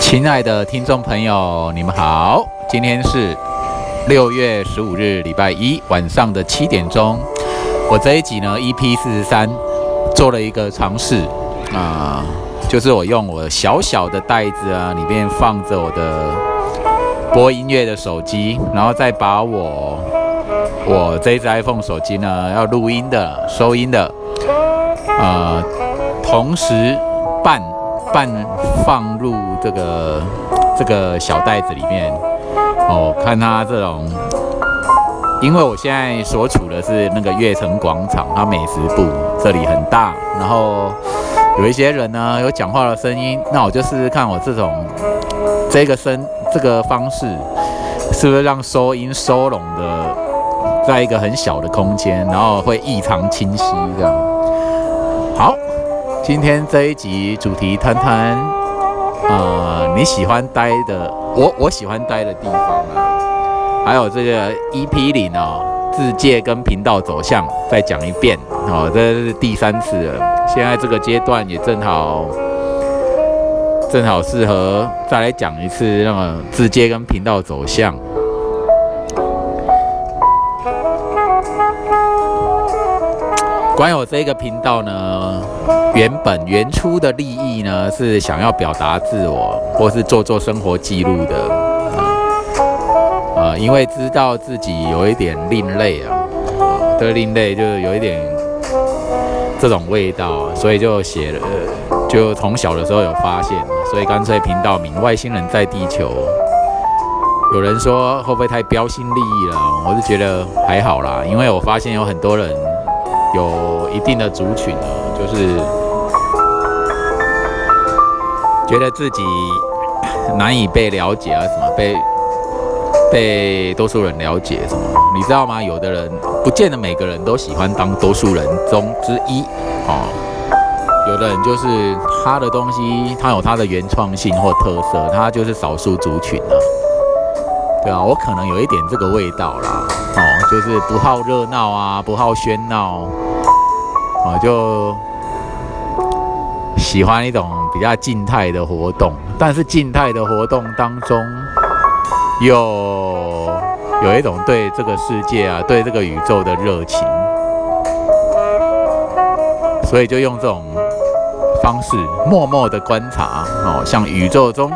亲爱的听众朋友，你们好，今天是六月十五日，礼拜一晚上的七点钟。我这一集呢，EP 四十三，做了一个尝试啊，就是我用我小小的袋子啊，里面放着我的播音乐的手机，然后再把我我这一只 iPhone 手机呢，要录音的、收音的，呃，同时半。半放入这个这个小袋子里面哦，看它这种，因为我现在所处的是那个悦城广场，它美食部这里很大，然后有一些人呢有讲话的声音，那我就试试看我这种这个声这个方式是不是让收音收拢的，在一个很小的空间，然后会异常清晰这样。好。今天这一集主题谈谈，呃，你喜欢待的，我我喜欢待的地方啊，还有这个 EP 里呢，自介跟频道走向再讲一遍，哦，这是第三次了，现在这个阶段也正好，正好适合再来讲一次那么自介跟频道走向。关于我这个频道呢，原本原初的利益呢是想要表达自我，或是做做生活记录的，呃，因为知道自己有一点另类啊，对另类就是有一点这种味道，所以就写了，就从小的时候有发现，所以干脆频道名《外星人在地球》。有人说会不会太标新立异了？我是觉得还好啦，因为我发现有很多人。有一定的族群呢，就是觉得自己难以被了解啊，什么被被多数人了解什么？你知道吗？有的人不见得每个人都喜欢当多数人中之一哦。有的人就是他的东西，他有他的原创性或特色，他就是少数族群啊。对啊，我可能有一点这个味道啦，哦，就是不好热闹啊，不好喧闹。我就喜欢一种比较静态的活动，但是静态的活动当中，又有一种对这个世界啊、对这个宇宙的热情，所以就用这种方式默默的观察哦，像宇宙中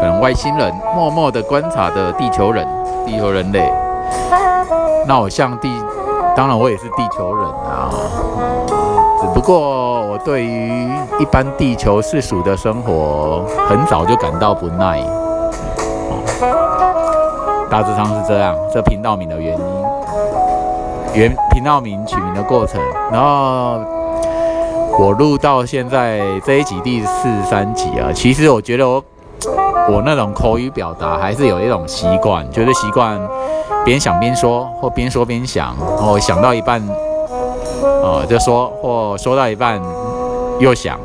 可能外星人，默默的观察的地球人、地球人类，那我像地。当然，我也是地球人啊，只不过我对于一般地球世俗的生活，很早就感到不耐。大致上是这样，这频道名的原因，原频道名取名的过程，然后我录到现在这一集第四十三集啊，其实我觉得我我那种口语表达还是有一种习惯，就是习惯。边想边说，或边说边想，然后想到一半，哦，就说，或说到一半又想，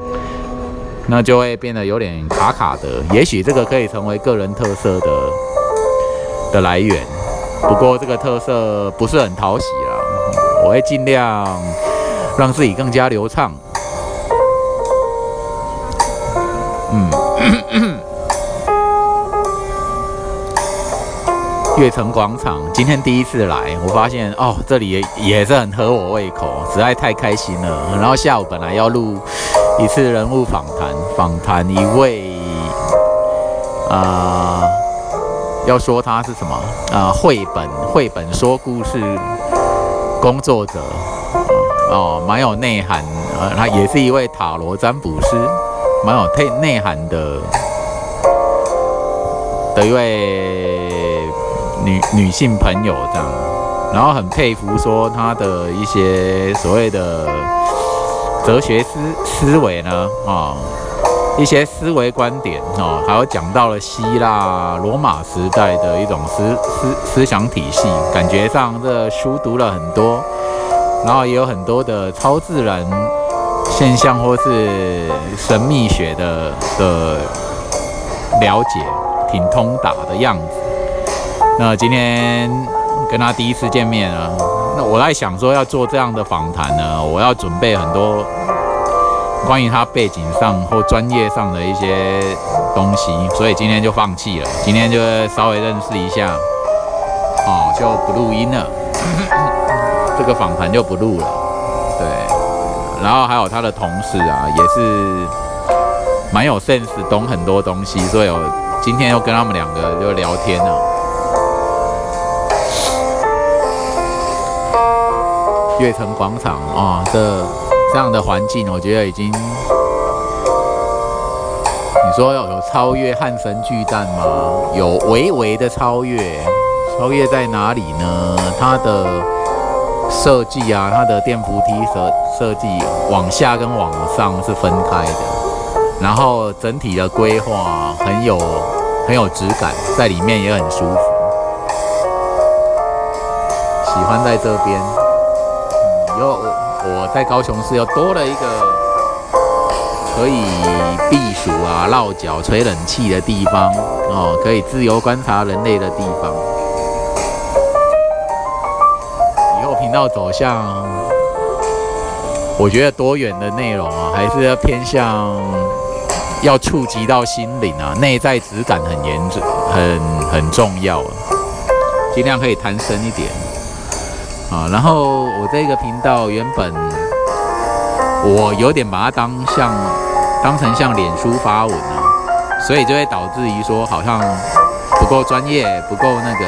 那就会变得有点卡卡的。也许这个可以成为个人特色的的来源，不过这个特色不是很讨喜啊。我会尽量让自己更加流畅。嗯。悦城广场，今天第一次来，我发现哦，这里也也是很合我胃口，实在太开心了。然后下午本来要录一次人物访谈，访谈一位啊，要说他是什么啊？绘本绘本说故事工作者哦，蛮有内涵啊。他也是一位塔罗占卜师，蛮有内内涵的的一位。女女性朋友这样，然后很佩服说她的一些所谓的哲学思思维呢，啊，一些思维观点哦，还有讲到了希腊罗马时代的一种思思思想体系，感觉上这书读了很多，然后也有很多的超自然现象或是神秘学的的了解，挺通达的样子。那今天跟他第一次见面啊，那我在想说要做这样的访谈呢，我要准备很多关于他背景上或专业上的一些东西，所以今天就放弃了。今天就稍微认识一下，哦，就不录音了，这个访谈就不录了。对，然后还有他的同事啊，也是蛮有 sense，懂很多东西，所以我今天又跟他们两个就聊天了。悦城广场啊，这这样的环境，我觉得已经，你说要有超越汉神巨蛋吗？有微微的超越，超越在哪里呢？它的设计啊，它的电扶梯设设计往下跟往上是分开的，然后整体的规划很有很有质感，在里面也很舒服，喜欢在这边。又我在高雄市又多了一个可以避暑啊、落脚、吹冷气的地方哦，可以自由观察人类的地方。以后频道走向，我觉得多元的内容啊，还是要偏向要触及到心灵啊，内在质感很严重、很很重要，尽量可以谈深一点。啊，然后我这个频道原本我有点把它当像当成像脸书发文啊，所以就会导致于说好像不够专业，不够那个，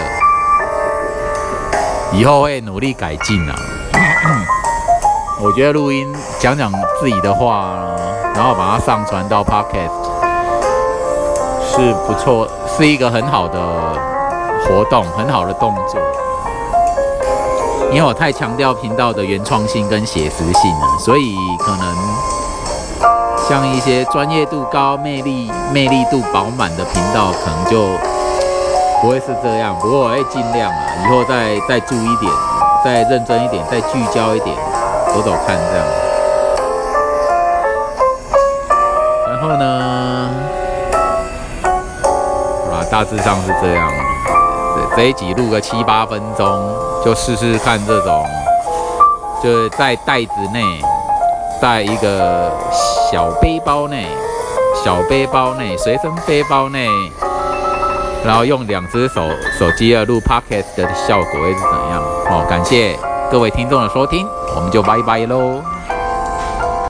以后会努力改进啊。我觉得录音讲讲自己的话，然后把它上传到 Podcast 是不错，是一个很好的活动，很好的动作。因为我太强调频道的原创性跟写实性了，所以可能像一些专业度高、魅力魅力度饱满的频道，可能就不会是这样。不过我会尽量啊，以后再再注意一点，再认真一点，再聚焦一点，走走看这样。然后呢，啊，大致上是这样。这一集录个七八分钟。就试试看这种，就是在袋子内在一个小背包内，小背包内随身背包内，然后用两只手手机来录 podcast 的效果会是怎样？好，感谢各位听众的收听，我们就拜拜喽。